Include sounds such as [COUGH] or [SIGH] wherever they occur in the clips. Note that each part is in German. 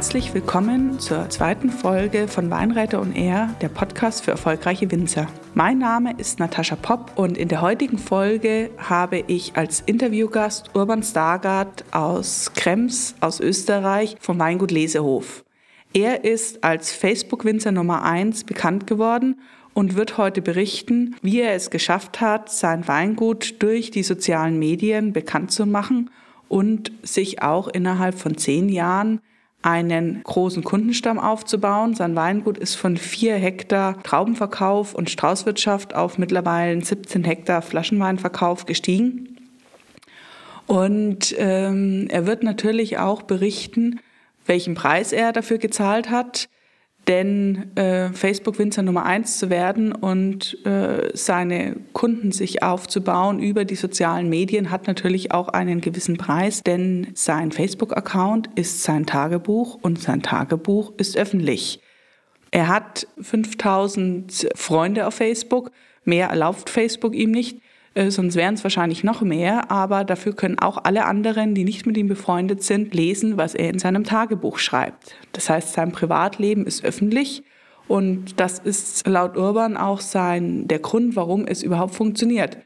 Herzlich willkommen zur zweiten Folge von Weinreiter und Er, der Podcast für erfolgreiche Winzer. Mein Name ist Natascha Popp und in der heutigen Folge habe ich als Interviewgast Urban Stargard aus Krems aus Österreich vom Weingut Lesehof. Er ist als Facebook-Winzer Nummer 1 bekannt geworden und wird heute berichten, wie er es geschafft hat, sein Weingut durch die sozialen Medien bekannt zu machen und sich auch innerhalb von zehn Jahren einen großen Kundenstamm aufzubauen. Sein Weingut ist von vier Hektar Traubenverkauf und Straußwirtschaft auf mittlerweile 17 Hektar Flaschenweinverkauf gestiegen. Und ähm, er wird natürlich auch berichten, welchen Preis er dafür gezahlt hat, denn äh, Facebook-Winzer Nummer eins zu werden und äh, seine Kunden sich aufzubauen über die sozialen Medien hat natürlich auch einen gewissen Preis, denn sein Facebook-Account ist sein Tagebuch und sein Tagebuch ist öffentlich. Er hat 5000 Freunde auf Facebook, mehr erlaubt Facebook ihm nicht. Äh, sonst wären es wahrscheinlich noch mehr, aber dafür können auch alle anderen, die nicht mit ihm befreundet sind, lesen, was er in seinem Tagebuch schreibt. Das heißt, sein Privatleben ist öffentlich und das ist laut Urban auch sein, der Grund, warum es überhaupt funktioniert.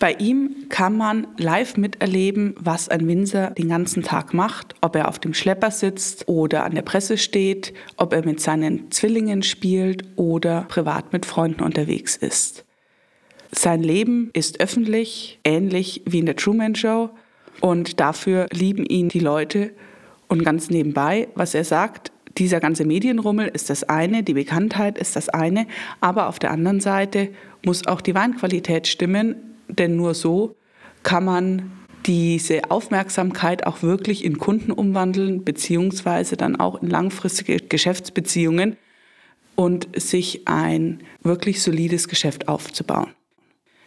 Bei ihm kann man live miterleben, was ein Winzer den ganzen Tag macht, ob er auf dem Schlepper sitzt oder an der Presse steht, ob er mit seinen Zwillingen spielt oder privat mit Freunden unterwegs ist. Sein Leben ist öffentlich, ähnlich wie in der Truman Show. Und dafür lieben ihn die Leute. Und ganz nebenbei, was er sagt, dieser ganze Medienrummel ist das eine, die Bekanntheit ist das eine, aber auf der anderen Seite muss auch die Weinqualität stimmen, denn nur so kann man diese Aufmerksamkeit auch wirklich in Kunden umwandeln, beziehungsweise dann auch in langfristige Geschäftsbeziehungen und sich ein wirklich solides Geschäft aufzubauen.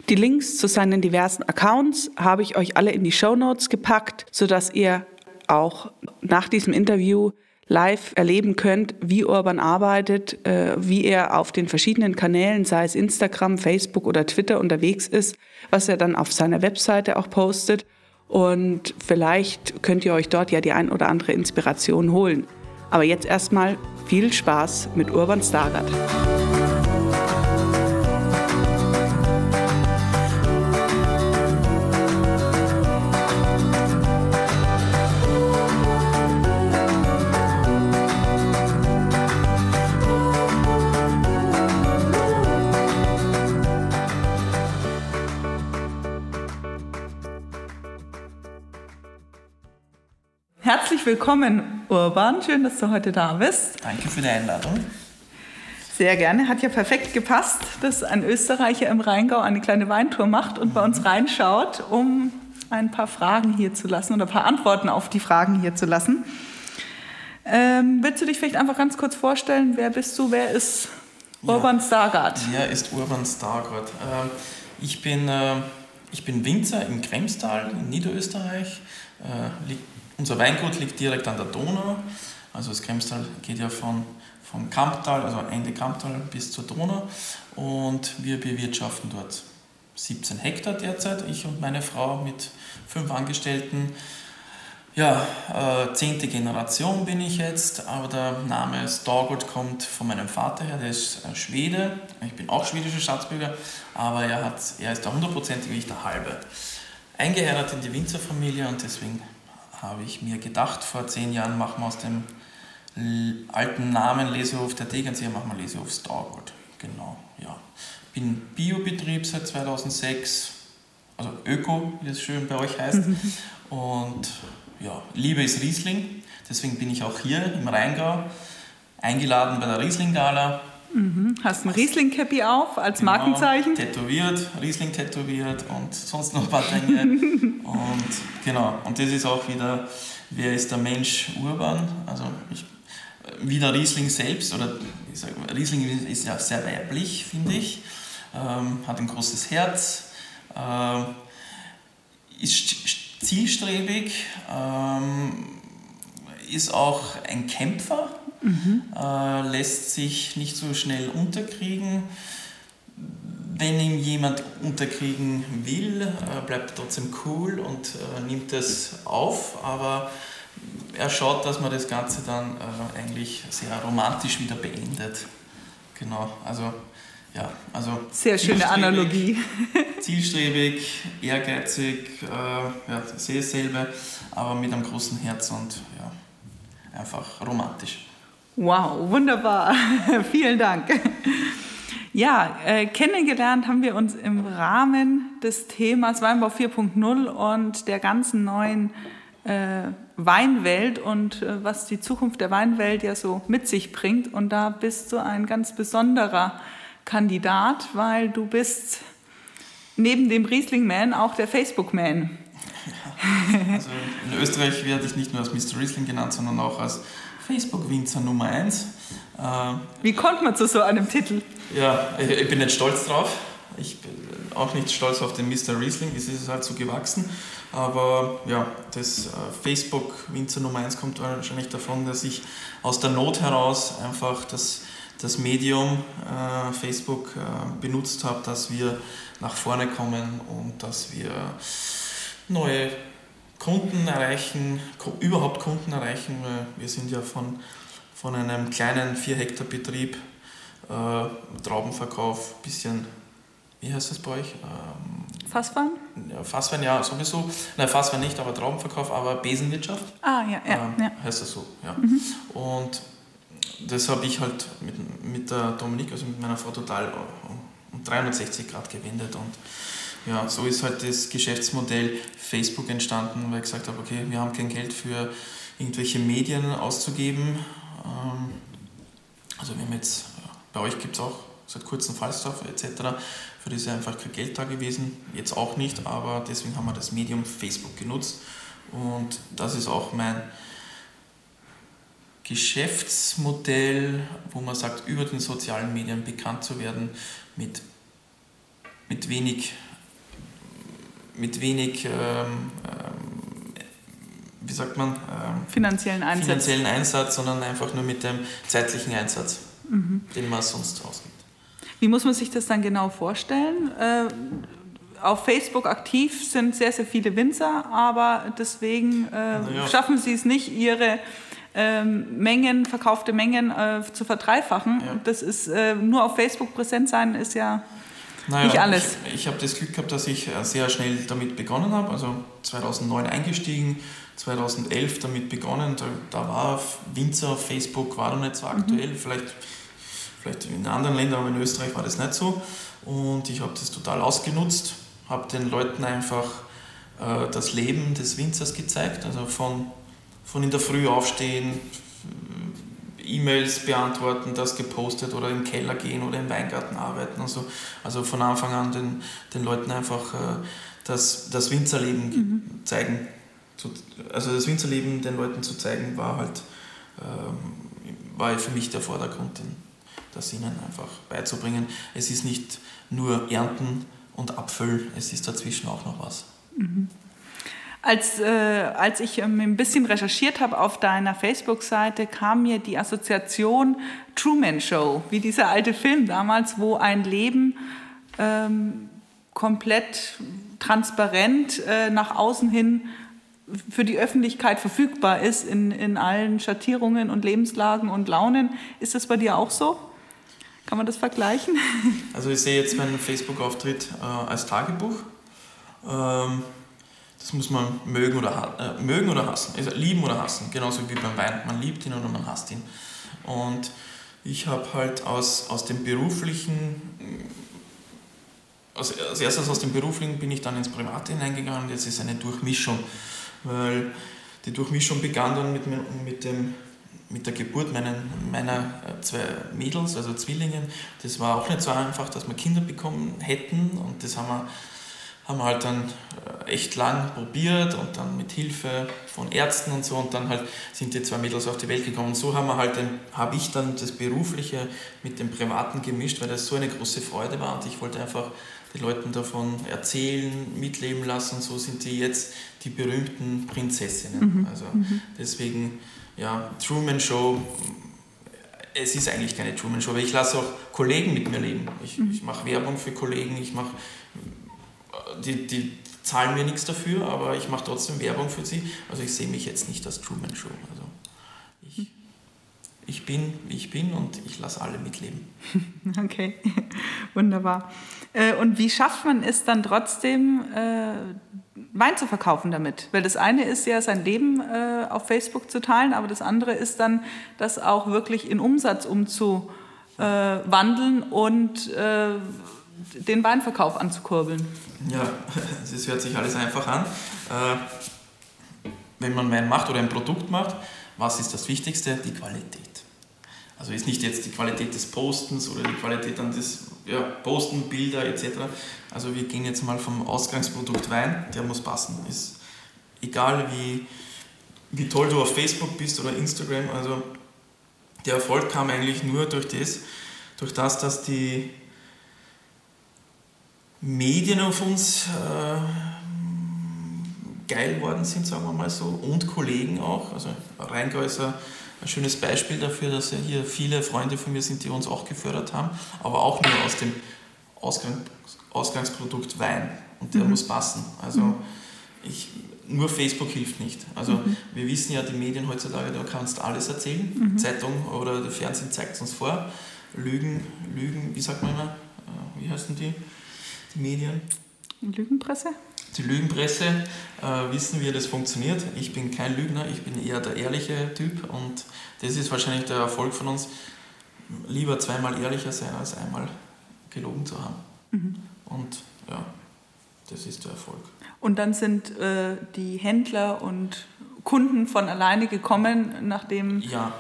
Die Links zu seinen diversen Accounts habe ich euch alle in die Show Notes gepackt, sodass ihr auch nach diesem Interview live erleben könnt, wie Urban arbeitet, äh, wie er auf den verschiedenen Kanälen, sei es Instagram, Facebook oder Twitter unterwegs ist, was er dann auf seiner Webseite auch postet. Und vielleicht könnt ihr euch dort ja die ein oder andere Inspiration holen. Aber jetzt erstmal viel Spaß mit Urban Stargard. Herzlich willkommen, Urban. Schön, dass du heute da bist. Danke für die Einladung. Sehr gerne. Hat ja perfekt gepasst, dass ein Österreicher im Rheingau eine kleine Weintour macht und bei uns mhm. reinschaut, um ein paar Fragen hier zu lassen oder ein paar Antworten auf die Fragen hier zu lassen. Ähm, willst du dich vielleicht einfach ganz kurz vorstellen? Wer bist du? Wer ist Urban ja. Stargard? Wer ist Urban Stargard? Ähm, ich, bin, äh, ich bin Winzer im Kremstal in Niederösterreich. Äh, liegt unser Weingut liegt direkt an der Donau. Also das Kremstal geht ja von, vom Kamptal, also Ende Kamptal bis zur Donau. Und wir bewirtschaften dort 17 Hektar derzeit, ich und meine Frau mit fünf Angestellten. Ja, äh, zehnte Generation bin ich jetzt, aber der Name Stargott kommt von meinem Vater her, der ist äh, Schwede. Ich bin auch schwedischer Staatsbürger, aber er, hat, er ist der hundertprozentige, ich der halbe. Eingeheiratet in die Winzerfamilie und deswegen habe ich mir gedacht, vor zehn Jahren machen wir aus dem alten Namen Lesehof der Tegernseer, machen wir Lesehof Starwood. Genau, ja. Bin Biobetrieb seit 2006, also Öko, wie es schön bei euch heißt. [LAUGHS] Und ja, Liebe ist Riesling, deswegen bin ich auch hier im Rheingau eingeladen bei der Riesling-Gala Mhm. Hast ein Riesling-Cappy auf als genau, Markenzeichen? Tätowiert, Riesling tätowiert und sonst noch ein paar Dinge. [LAUGHS] und genau, und das ist auch wieder, wer ist der Mensch urban? Also ich, wie der Riesling selbst, oder sag, Riesling ist ja sehr weiblich, finde ich, ähm, hat ein großes Herz, äh, ist zielstrebig, ähm, ist auch ein Kämpfer mhm. äh, lässt sich nicht so schnell unterkriegen. Wenn ihm jemand unterkriegen will, äh, bleibt er trotzdem cool und äh, nimmt es auf, aber er schaut, dass man das Ganze dann äh, eigentlich sehr romantisch wieder beendet. Genau, also ja, also. Sehr schöne Analogie. [LAUGHS] [LAUGHS] zielstrebig, ehrgeizig, äh, ja, sehe dasselbe, aber mit einem großen Herz und ja, einfach romantisch. Wow, wunderbar. [LAUGHS] Vielen Dank. Ja, äh, kennengelernt haben wir uns im Rahmen des Themas Weinbau 4.0 und der ganzen neuen äh, Weinwelt und äh, was die Zukunft der Weinwelt ja so mit sich bringt. Und da bist du ein ganz besonderer Kandidat, weil du bist neben dem Riesling-Man auch der Facebook-Man. Also in Österreich werde ich nicht nur als Mr. Riesling genannt, sondern auch als Facebook-Winzer Nummer 1. Äh, Wie kommt man zu so einem Titel? Ja, ich bin nicht stolz drauf. Ich bin auch nicht stolz auf den Mr. Riesling, das ist halt so gewachsen. Aber ja, das äh, Facebook Winzer Nummer 1 kommt wahrscheinlich davon, dass ich aus der Not heraus einfach das, das Medium äh, Facebook äh, benutzt habe, dass wir nach vorne kommen und dass wir neue Kunden erreichen, überhaupt Kunden erreichen. Wir sind ja von, von einem kleinen 4 Hektar Betrieb, äh, Traubenverkauf, bisschen, wie heißt das bei euch? Ähm, Fasswein? Ja, Fasswein ja sowieso. Nein, Fasswein nicht, aber Traubenverkauf, aber Besenwirtschaft. Ah, ja, ja. Ähm, ja. Heißt das so, ja. Mhm. Und das habe ich halt mit, mit der Dominik, also mit meiner Frau, total um 360 Grad gewendet und ja, so ist halt das Geschäftsmodell Facebook entstanden, weil ich gesagt habe, okay, wir haben kein Geld für irgendwelche Medien auszugeben. Ähm, also wir haben jetzt, bei euch gibt es auch seit kurzem Falstaff etc. Für das ist einfach kein Geld da gewesen, jetzt auch nicht, aber deswegen haben wir das Medium Facebook genutzt und das ist auch mein Geschäftsmodell, wo man sagt, über den sozialen Medien bekannt zu werden mit, mit wenig mit wenig, ähm, ähm, wie sagt man, ähm, finanziellen, Einsatz. finanziellen Einsatz, sondern einfach nur mit dem zeitlichen Einsatz, mhm. den man sonst ausgibt. Wie muss man sich das dann genau vorstellen? Äh, auf Facebook aktiv sind sehr, sehr viele Winzer, aber deswegen äh, ja. schaffen sie es nicht, ihre ähm, Mengen, verkaufte Mengen äh, zu verdreifachen. Ja. Das ist äh, nur auf Facebook präsent sein, ist ja naja, nicht alles. Ich, ich habe das Glück gehabt, dass ich äh, sehr schnell damit begonnen habe. Also 2009 eingestiegen, 2011 damit begonnen. Da, da war Winzer auf Facebook war noch nicht so aktuell. Mhm. Vielleicht, vielleicht in anderen Ländern, aber in Österreich war das nicht so. Und ich habe das total ausgenutzt, habe den Leuten einfach äh, das Leben des Winzers gezeigt. Also von, von in der Früh aufstehen, E-Mails beantworten, das gepostet oder im Keller gehen oder im Weingarten arbeiten und so. Also von Anfang an den, den Leuten einfach äh, das, das Winzerleben mhm. zeigen. Also das Winzerleben den Leuten zu zeigen, war halt äh, war für mich der Vordergrund, das ihnen einfach beizubringen. Es ist nicht nur Ernten und Abfüllen, es ist dazwischen auch noch was. Mhm. Als, äh, als ich ähm, ein bisschen recherchiert habe auf deiner Facebook-Seite, kam mir die Assoziation Truman Show, wie dieser alte Film damals, wo ein Leben ähm, komplett transparent äh, nach außen hin für die Öffentlichkeit verfügbar ist in, in allen Schattierungen und Lebenslagen und Launen. Ist das bei dir auch so? Kann man das vergleichen? Also ich sehe jetzt meinen Facebook-Auftritt äh, als Tagebuch. Ähm das muss man mögen oder, äh, mögen oder hassen. Also lieben oder hassen, genauso wie beim Wein. Man liebt ihn oder man hasst ihn. Und ich habe halt aus, aus dem beruflichen, als, als erstes aus dem beruflichen bin ich dann ins Private hineingegangen. Jetzt ist eine Durchmischung, weil die Durchmischung begann dann mit, mit, dem, mit der Geburt meinen, meiner äh, zwei Mädels, also Zwillingen. Das war auch nicht so einfach, dass wir Kinder bekommen hätten und das haben wir haben wir halt dann äh, echt lang probiert und dann mit Hilfe von Ärzten und so und dann halt sind die zwei Mädels auf die Welt gekommen. Und so haben wir halt habe ich dann das Berufliche mit dem Privaten gemischt, weil das so eine große Freude war und ich wollte einfach den Leuten davon erzählen, mitleben lassen. Und so sind die jetzt die berühmten Prinzessinnen. Mhm. Also mhm. deswegen, ja, Truman Show. Es ist eigentlich keine Truman Show, aber ich lasse auch Kollegen mit mir leben. Ich, mhm. ich mache Werbung für Kollegen, ich mache die, die, zahlen mir nichts dafür, aber ich mache trotzdem Werbung für sie. Also ich sehe mich jetzt nicht als Truman Show. Also ich, ich bin, wie ich bin und ich lasse alle mitleben. [LAUGHS] Okay, [LAUGHS] wunderbar. Äh, und wie schafft man es dann trotzdem, äh, Wein zu verkaufen damit? Weil das eine ist ja, sein Leben äh, auf Facebook zu teilen, aber das andere ist dann, das auch wirklich in Umsatz umzuwandeln und den Weinverkauf anzukurbeln. Ja, [LAUGHS] es hört sich alles einfach an. Wenn man Wein macht oder ein Produkt macht, was ist das Wichtigste? Die Qualität. Also ist nicht jetzt die Qualität des Postens oder die Qualität an des ja, Posten, Bilder etc. Also wir gehen jetzt mal vom Ausgangsprodukt Wein, der muss passen. Ist egal wie, wie toll du auf Facebook bist oder Instagram, also der Erfolg kam eigentlich nur durch das, durch das, dass die Medien auf uns äh, geil worden sind, sagen wir mal so, und Kollegen auch. Also Rheingau ist ein, ein schönes Beispiel dafür, dass ja hier viele Freunde von mir sind, die uns auch gefördert haben, aber auch nur aus dem Ausgang, Ausgangsprodukt Wein. Und der mhm. muss passen. Also mhm. ich, nur Facebook hilft nicht. Also mhm. wir wissen ja, die Medien heutzutage, da kannst alles erzählen. Mhm. Zeitung oder der Fernsehen zeigt es uns vor. Lügen, Lügen, wie sagt man immer? Äh, wie heißen die, die Medien? Lügenpresse? die Lügenpresse äh, wissen, wie das funktioniert. Ich bin kein Lügner, ich bin eher der ehrliche Typ und das ist wahrscheinlich der Erfolg von uns. Lieber zweimal ehrlicher sein, als einmal gelogen zu haben. Mhm. Und ja, das ist der Erfolg. Und dann sind äh, die Händler und Kunden von alleine gekommen, nachdem. Ja.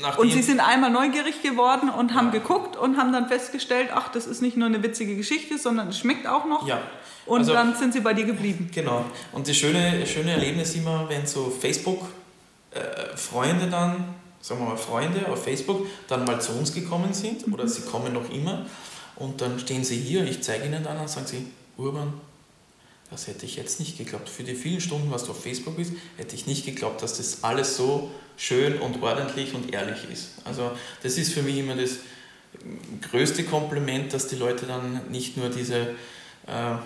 Nachdem, und sie sind einmal neugierig geworden und haben ja. geguckt und haben dann festgestellt, ach, das ist nicht nur eine witzige Geschichte, sondern es schmeckt auch noch. Ja, und also, dann sind sie bei dir geblieben. Genau. Und das schöne, schöne Erlebnis immer, wenn so Facebook-Freunde äh, dann, sagen wir mal Freunde auf Facebook, dann mal zu uns gekommen sind mhm. oder sie kommen noch immer und dann stehen sie hier, ich zeige ihnen dann und sagen sie, Urban, das hätte ich jetzt nicht geglaubt. Für die vielen Stunden, was du auf Facebook bist, hätte ich nicht geglaubt, dass das alles so schön und ordentlich und ehrlich ist. Also das ist für mich immer das größte Kompliment, dass die Leute dann nicht nur diese äh,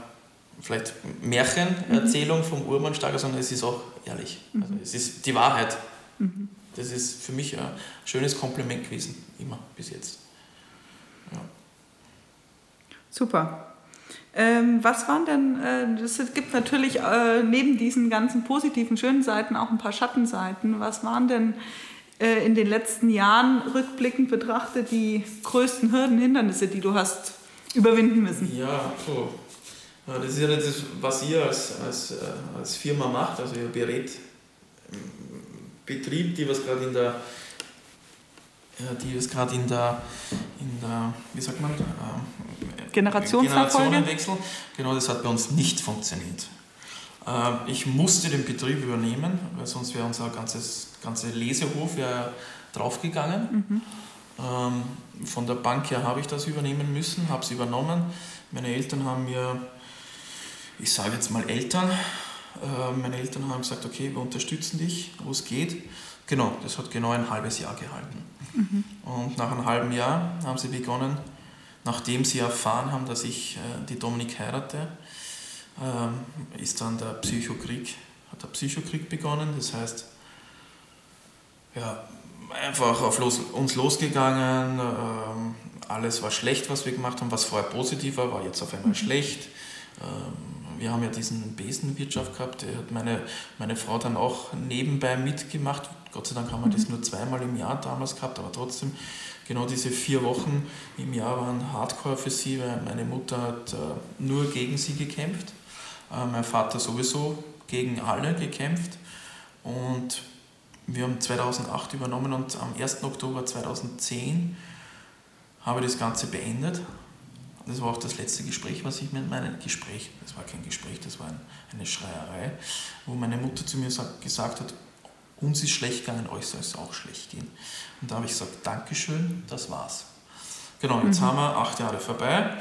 vielleicht Märchenerzählung mhm. vom Urmannsteiger, sondern es ist auch ehrlich. Mhm. Also es ist die Wahrheit. Mhm. Das ist für mich ein schönes Kompliment gewesen, immer bis jetzt. Ja. Super. Ähm, was waren denn, äh, es gibt natürlich äh, neben diesen ganzen positiven, schönen Seiten auch ein paar Schattenseiten. Was waren denn äh, in den letzten Jahren rückblickend betrachtet die größten Hürden, Hindernisse, die du hast überwinden müssen? Ja, so das ist ja das, was ihr als, als, äh, als Firma macht. Also ihr berät Betrieb, die was gerade in der die ist gerade in der, in der, wie sagt man, ähm, Generationswechsel. Genau, das hat bei uns nicht funktioniert. Ähm, ich musste den Betrieb übernehmen, weil sonst wäre unser ganzes ganze Lesehof ja draufgegangen. Mhm. Ähm, von der Bank her habe ich das übernehmen müssen, habe es übernommen. Meine Eltern haben mir ich sage jetzt mal Eltern. Äh, meine Eltern haben gesagt, okay, wir unterstützen dich, wo es geht. Genau, das hat genau ein halbes Jahr gehalten. Mhm. Und nach einem halben Jahr haben sie begonnen, nachdem sie erfahren haben, dass ich äh, die Dominik heirate, ähm, ist dann der Psychokrieg, hat der Psychokrieg begonnen. Das heißt, ja, einfach auf los, uns losgegangen. Ähm, alles war schlecht, was wir gemacht haben. Was vorher positiv war, war jetzt auf einmal mhm. schlecht. Ähm, wir haben ja diesen Besenwirtschaft gehabt, der hat meine, meine Frau dann auch nebenbei mitgemacht. Gott sei Dank haben wir das mhm. nur zweimal im Jahr damals gehabt, aber trotzdem, genau diese vier Wochen im Jahr waren hardcore für sie, weil meine Mutter hat äh, nur gegen sie gekämpft, äh, mein Vater sowieso gegen alle gekämpft und wir haben 2008 übernommen und am 1. Oktober 2010 habe ich das Ganze beendet das war auch das letzte Gespräch, was ich mit meinem Gespräch, das war kein Gespräch, das war eine Schreierei, wo meine Mutter zu mir gesagt hat, uns ist schlecht gegangen, euch soll es auch schlecht gehen. Und da habe ich gesagt, Dankeschön, das war's. Genau, jetzt mhm. haben wir acht Jahre vorbei.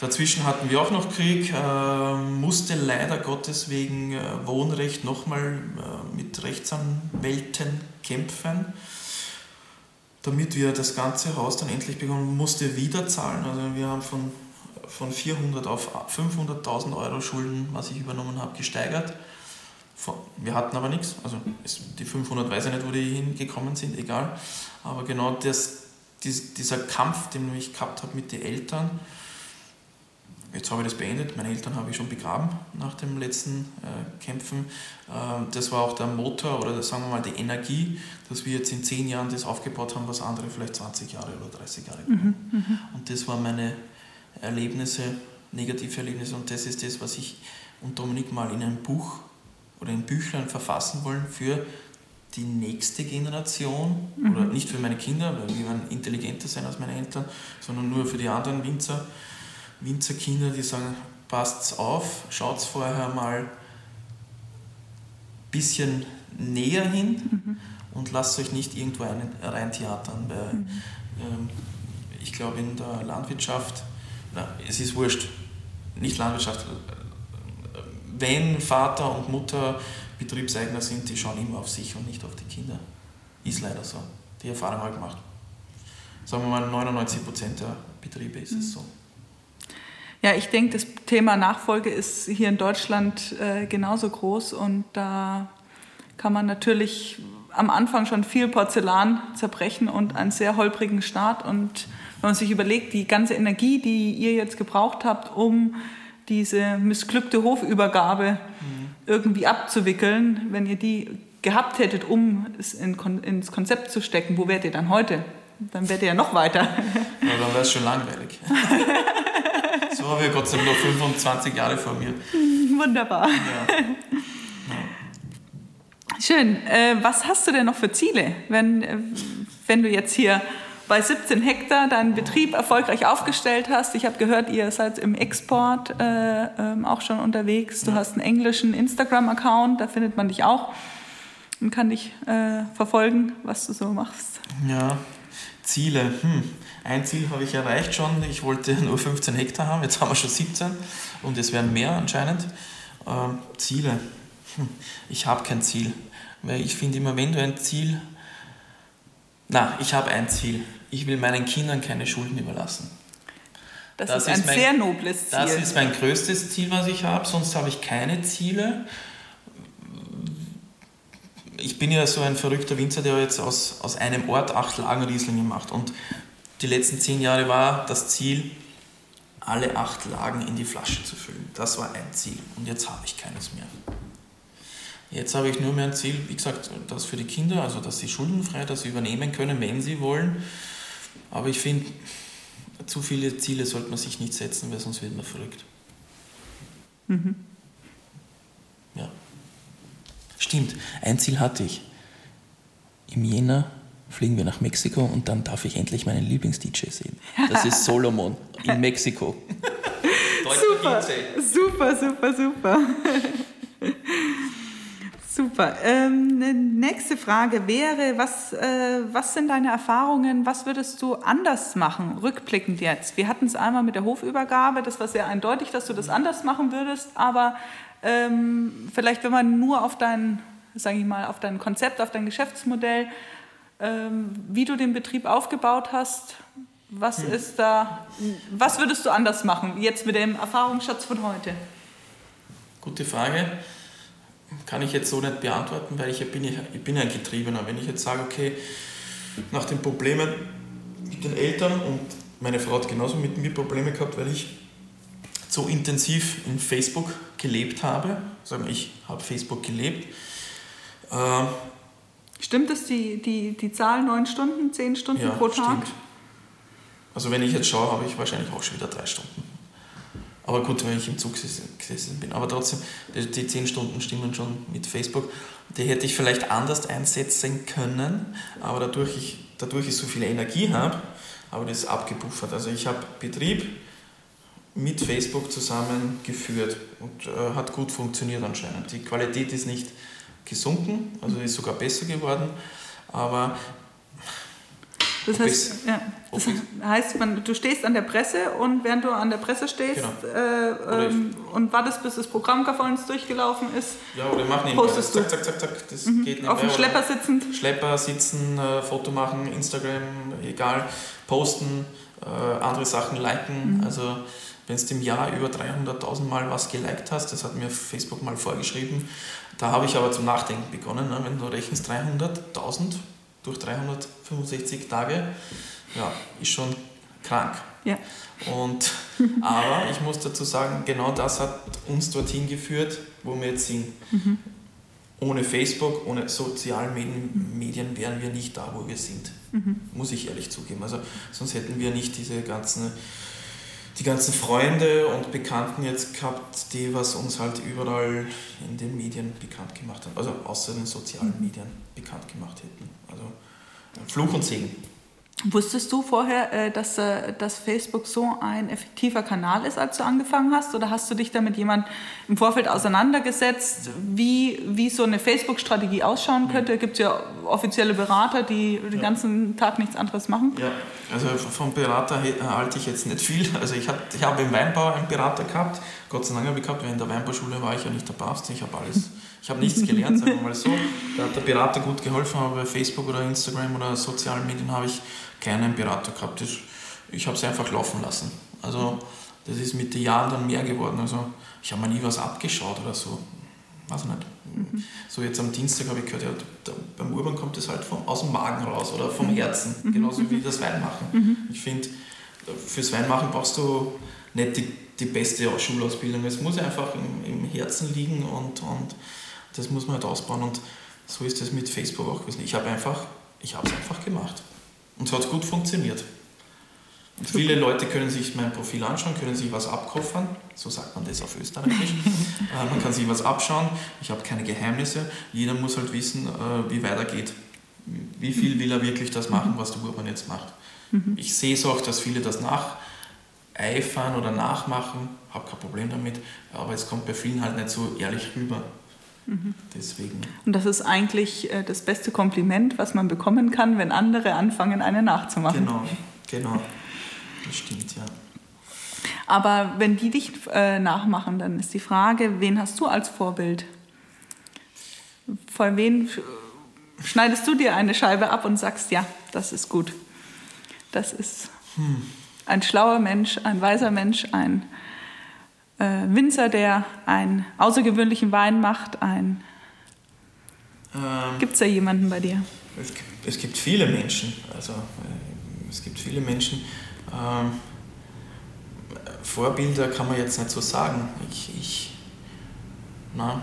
Dazwischen hatten wir auch noch Krieg, äh, musste leider Gottes wegen äh, Wohnrecht nochmal äh, mit Rechtsanwälten kämpfen damit wir das ganze Haus dann endlich bekommen, musste wieder zahlen. Also wir haben von von 400 auf 500.000 Euro Schulden, was ich übernommen habe, gesteigert. Wir hatten aber nichts, also die 500 weiß ich nicht, wo die hingekommen sind, egal. Aber genau das, dieser Kampf, den ich gehabt habe mit den Eltern, jetzt habe ich das beendet. Meine Eltern habe ich schon begraben nach dem letzten äh, Kämpfen. Äh, das war auch der Motor oder sagen wir mal die Energie, dass wir jetzt in zehn Jahren das aufgebaut haben, was andere vielleicht 20 Jahre oder 30 Jahre mhm, mhm, Und das waren meine Erlebnisse, negative Erlebnisse und das ist das, was ich und Dominik mal in einem Buch oder in Büchlein verfassen wollen für die nächste Generation mhm. oder nicht für meine Kinder, weil die werden intelligenter sein als meine Eltern, sondern nur für die anderen Winzer Winzerkinder, die sagen, passt auf, schaut vorher mal ein bisschen näher hin mhm. und lasst euch nicht irgendwo rein theatern, weil mhm. ähm, ich glaube in der Landwirtschaft, na, es ist wurscht, nicht Landwirtschaft, wenn Vater und Mutter Betriebseigner sind, die schauen immer auf sich und nicht auf die Kinder. Ist leider so. Die Erfahrung habe ich gemacht. Sagen wir mal, 99% der Betriebe ist mhm. es so. Ja, ich denke, das Thema Nachfolge ist hier in Deutschland äh, genauso groß und da kann man natürlich am Anfang schon viel Porzellan zerbrechen und einen sehr holprigen Start. Und wenn man sich überlegt, die ganze Energie, die ihr jetzt gebraucht habt, um diese missglückte Hofübergabe mhm. irgendwie abzuwickeln, wenn ihr die gehabt hättet, um es in, ins Konzept zu stecken, wo wärt ihr dann heute? Dann wärt ihr ja noch weiter. [LAUGHS] Ja, dann wäre es schon langweilig. [LAUGHS] So habe ich Gott sei Dank noch 25 Jahre vor mir. [LAUGHS] Wunderbar. Ja. Schön. Äh, was hast du denn noch für Ziele, wenn, äh, wenn du jetzt hier bei 17 Hektar deinen Betrieb erfolgreich aufgestellt hast? Ich habe gehört, ihr seid im Export äh, ähm, auch schon unterwegs. Du ja. hast einen englischen Instagram-Account, da findet man dich auch und kann dich äh, verfolgen, was du so machst. Ja, Ziele. Hm. Ein Ziel habe ich erreicht schon. Ich wollte [LAUGHS] nur 15 Hektar haben, jetzt haben wir schon 17 und es werden mehr anscheinend. Ähm, Ziele. Hm. Ich habe kein Ziel. Weil ich finde immer, wenn du ein Ziel. Na, ich habe ein Ziel. Ich will meinen Kindern keine Schulden überlassen. Das, das ist ein ist mein, sehr nobles Ziel. Das ist mein größtes Ziel, was ich habe. Sonst habe ich keine Ziele ich bin ja so ein verrückter Winzer, der jetzt aus, aus einem Ort acht Lagen Rieslinge macht. Und die letzten zehn Jahre war das Ziel, alle acht Lagen in die Flasche zu füllen. Das war ein Ziel. Und jetzt habe ich keines mehr. Jetzt habe ich nur mehr ein Ziel, wie gesagt, das für die Kinder, also dass sie schuldenfrei das übernehmen können, wenn sie wollen. Aber ich finde, zu viele Ziele sollte man sich nicht setzen, weil sonst wird man verrückt. Mhm. Ja. Stimmt, ein Ziel hatte ich. Im Jänner fliegen wir nach Mexiko und dann darf ich endlich meinen Lieblings-DJ sehen. Das ist [LAUGHS] Solomon in Mexiko. [LAUGHS] super, super, super, super. Super. Ähm, nächste Frage wäre, was, äh, was sind deine Erfahrungen, was würdest du anders machen, rückblickend jetzt? Wir hatten es einmal mit der Hofübergabe, das war sehr eindeutig, dass du das anders machen würdest, aber ähm, vielleicht, wenn man nur auf dein, sage ich mal, auf dein Konzept, auf dein Geschäftsmodell, ähm, wie du den Betrieb aufgebaut hast, was hm. ist da, was würdest du anders machen, jetzt mit dem Erfahrungsschatz von heute? Gute Frage. Kann ich jetzt so nicht beantworten, weil ich bin, ich bin ein Getriebener. Wenn ich jetzt sage, okay, nach den Problemen mit den Eltern und meine Frau hat genauso mit mir Probleme gehabt, weil ich so intensiv in Facebook gelebt habe. Sagen ich habe Facebook gelebt. Äh, stimmt das, die, die, die Zahl neun Stunden, zehn Stunden ja, pro Tag? Stimmt. Also wenn ich jetzt schaue, habe ich wahrscheinlich auch schon wieder drei Stunden. Aber gut, weil ich im Zug gesessen bin. Aber trotzdem, die zehn Stunden stimmen schon mit Facebook. Die hätte ich vielleicht anders einsetzen können, aber dadurch ich, dadurch ich so viel Energie habe, ich das abgepuffert. Also ich habe Betrieb, mit Facebook zusammengeführt und äh, hat gut funktioniert anscheinend. Die Qualität ist nicht gesunken, also ist sogar besser geworden, aber das heißt, ja, das heißt man, du stehst an der Presse und während du an der Presse stehst genau. äh, ähm, und wartest, bis das Programm vor uns durchgelaufen ist, ja, oder mach nebenbei. postest zack, zack, zack, zack, das mhm. geht Auf dem Schlepper sitzend? Schlepper sitzen, äh, Foto machen, Instagram, egal, posten, äh, andere Sachen liken, mhm. also wenn du im Jahr über 300.000 Mal was geliked hast, das hat mir Facebook mal vorgeschrieben, da habe ich aber zum Nachdenken begonnen, ne? wenn du rechnest 300.000 durch 365 Tage, ja, ist schon krank. Ja. Und, [LAUGHS] aber ich muss dazu sagen, genau das hat uns dorthin geführt, wo wir jetzt sind. Mhm. Ohne Facebook, ohne sozialen Medien, Medien wären wir nicht da, wo wir sind. Mhm. Muss ich ehrlich zugeben. Also sonst hätten wir nicht diese ganzen, die ganzen Freunde und Bekannten jetzt gehabt, die was uns halt überall in den Medien bekannt gemacht haben. Also außer den sozialen mhm. Medien bekannt gemacht hätten. Also Fluch und Segen. Wusstest du vorher, äh, dass, äh, dass Facebook so ein effektiver Kanal ist, als du angefangen hast? Oder hast du dich da mit jemandem im Vorfeld auseinandergesetzt, wie, wie so eine Facebook-Strategie ausschauen könnte? Gibt es ja offizielle Berater, die den ganzen Tag nichts anderes machen? Ja, also vom Berater halte ich jetzt nicht viel. Also ich, hat, ich habe im Weinbau einen Berater gehabt, Gott sei Dank habe ich gehabt, weil in der Weinbauschule war ich ja nicht der Papst, ich habe alles ich habe nichts gelernt, sagen wir mal so. Da hat der Berater gut geholfen, aber bei Facebook oder Instagram oder sozialen Medien habe ich keinen Berater gehabt. Das, ich habe es einfach laufen lassen. Also das ist mit den Jahren dann mehr geworden. Also ich habe mir nie was abgeschaut oder so. Weiß nicht. Mhm. So jetzt am Dienstag habe ich gehört, ja, da, beim Urban kommt es halt vom, aus dem Magen raus oder vom mhm. Herzen, mhm. genauso wie das Weinmachen. Mhm. Ich finde, fürs Weinmachen brauchst du nicht die, die beste Schulausbildung. Es muss einfach im, im Herzen liegen und, und das muss man halt ausbauen und so ist es mit Facebook auch gewesen. Ich habe einfach, ich habe es einfach gemacht und es hat gut funktioniert. Viele Leute können sich mein Profil anschauen, können sich was abkoffern, so sagt man das auf Österreichisch. [LAUGHS] äh, man kann sich was abschauen, ich habe keine Geheimnisse, jeder muss halt wissen, äh, wie weitergeht. Wie viel will er wirklich das machen, was der Urban jetzt macht. Mhm. Ich sehe es auch, dass viele das nacheifern oder nachmachen, habe kein Problem damit, aber es kommt bei vielen halt nicht so ehrlich rüber. Mhm. Deswegen. Und das ist eigentlich äh, das beste Kompliment, was man bekommen kann, wenn andere anfangen, eine nachzumachen. Genau, genau. Das stimmt, ja. Aber wenn die dich äh, nachmachen, dann ist die Frage, wen hast du als Vorbild? Von wen schneidest du dir eine Scheibe ab und sagst, ja, das ist gut. Das ist hm. ein schlauer Mensch, ein weiser Mensch, ein äh, Winzer, der einen außergewöhnlichen Wein macht? Ein ähm, gibt es da jemanden bei dir? Es gibt, es gibt viele Menschen. Also äh, es gibt viele Menschen. Ähm, Vorbilder kann man jetzt nicht so sagen. Ich, ich na,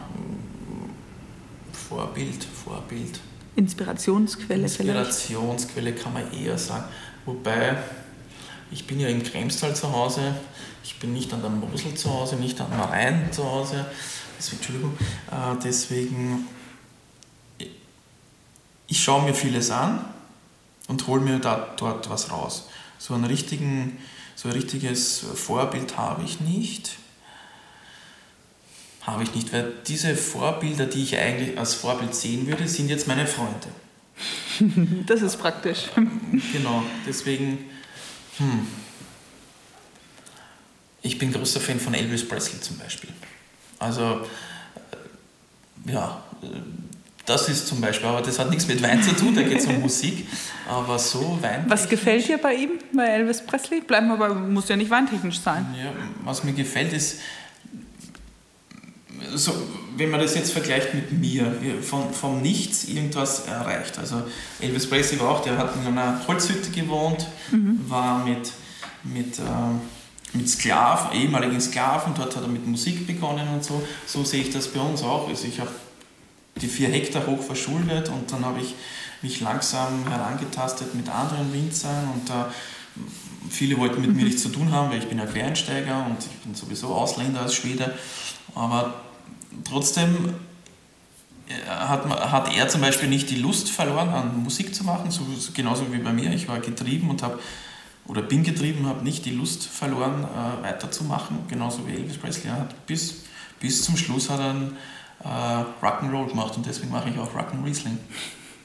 Vorbild, Vorbild. Inspirationsquelle Inspirationsquelle vielleicht. kann man eher sagen. Wobei, ich bin ja in Kremstal zu Hause ich bin nicht an der Mosel zu Hause, nicht am Rhein zu Hause. Entschuldigung. Äh, deswegen, ich schaue mir vieles an und hole mir da, dort was raus. So, einen richtigen, so ein richtiges Vorbild habe ich nicht. Habe ich nicht, weil diese Vorbilder, die ich eigentlich als Vorbild sehen würde, sind jetzt meine Freunde. [LAUGHS] Das ist praktisch. Genau, deswegen, hm, ich bin großer Fan von Elvis Presley zum Beispiel. Also, äh, ja, äh, das ist zum Beispiel, aber das hat nichts mit Wein zu tun, da geht es um Musik. Aber so Wein. Was gefällt dir bei ihm, bei Elvis Presley? Bleiben wir bei, muss ja nicht weintechnisch sein. Ja, was mir gefällt ist, so, wenn man das jetzt vergleicht mit mir, von, vom Nichts irgendwas erreicht. Also Elvis Presley war auch, der hat in einer Holzhütte gewohnt, mhm. war mit, mit äh, mit Sklaven, ehemaligen Sklaven, dort hat er mit Musik begonnen und so. So sehe ich das bei uns auch. Also ich habe die vier Hektar hoch verschuldet und dann habe ich mich langsam herangetastet mit anderen Winzern und da viele wollten mit mir nichts zu tun haben, weil ich bin ja Quereinsteiger und ich bin sowieso Ausländer als Schwede. Aber trotzdem äh, hat, hat er zum Beispiel nicht die Lust verloren, an Musik zu machen, so, genauso wie bei mir. Ich war getrieben und habe oder bin getrieben, habe nicht die Lust verloren, äh, weiterzumachen, genauso wie Elvis Presley. hat bis, bis zum Schluss hat er einen äh, Rock'n'Roll gemacht und deswegen mache ich auch Rock'n'Riesling. Riesling.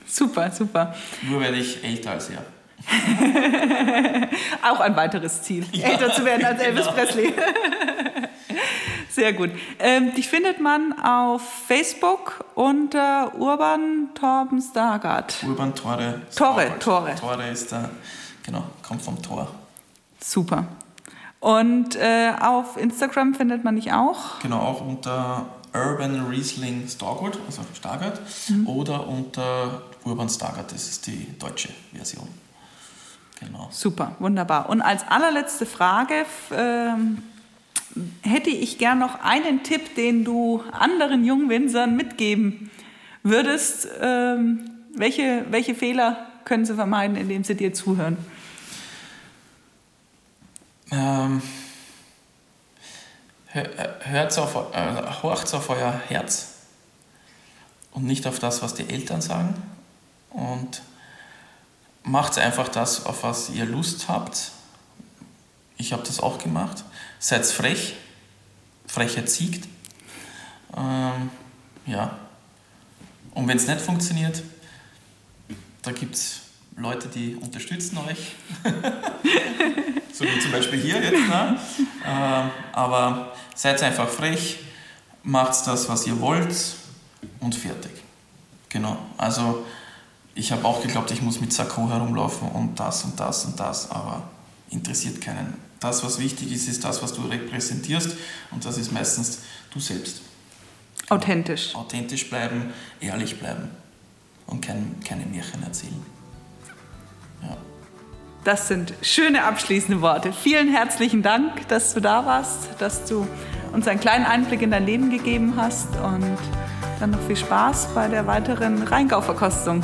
Super, super. Nur werde ich älter als er. [LAUGHS] auch ein weiteres Ziel, ja, älter zu werden als [LAUGHS] Elvis genau. Presley. [LAUGHS] Sehr gut. Ähm, dich findet man auf Facebook unter Urban Torben Stargard. Urban Tore. Tore, Tore. Tore ist da. Genau, kommt vom Tor. Super. Und äh, auf Instagram findet man dich auch? Genau, auch unter Urban Riesling Stargard, also Stargard, mhm. oder unter Urban Stargard, das ist die deutsche Version. Genau. Super, wunderbar. Und als allerletzte Frage ähm, hätte ich gern noch einen Tipp, den du anderen Jungwinzern mitgeben würdest. Ähm, welche, welche Fehler können sie vermeiden, indem sie dir zuhören? Ähm, hört auf, äh, horcht auf euer Herz und nicht auf das, was die Eltern sagen. Und macht einfach das, auf was ihr Lust habt. Ich habe das auch gemacht. Seid frech. Frechheit siegt. Ähm, ja. Und wenn es nicht funktioniert, da gibt es Leute, die unterstützen euch. [LAUGHS] so wie zum Beispiel hier jetzt. Ne? Ähm, aber seid einfach frech, macht das, was ihr wollt und fertig. Genau. Also ich habe auch geglaubt, ich muss mit Sakko herumlaufen und das und das und das, aber interessiert keinen. Das, was wichtig ist, ist das, was du repräsentierst und das ist meistens du selbst. Authentisch. Authentisch bleiben, ehrlich bleiben und kein, keine Märchen erzählen. Das sind schöne abschließende Worte. Vielen herzlichen Dank, dass du da warst, dass du uns einen kleinen Einblick in dein Leben gegeben hast und dann noch viel Spaß bei der weiteren Rheingau-Verkostung.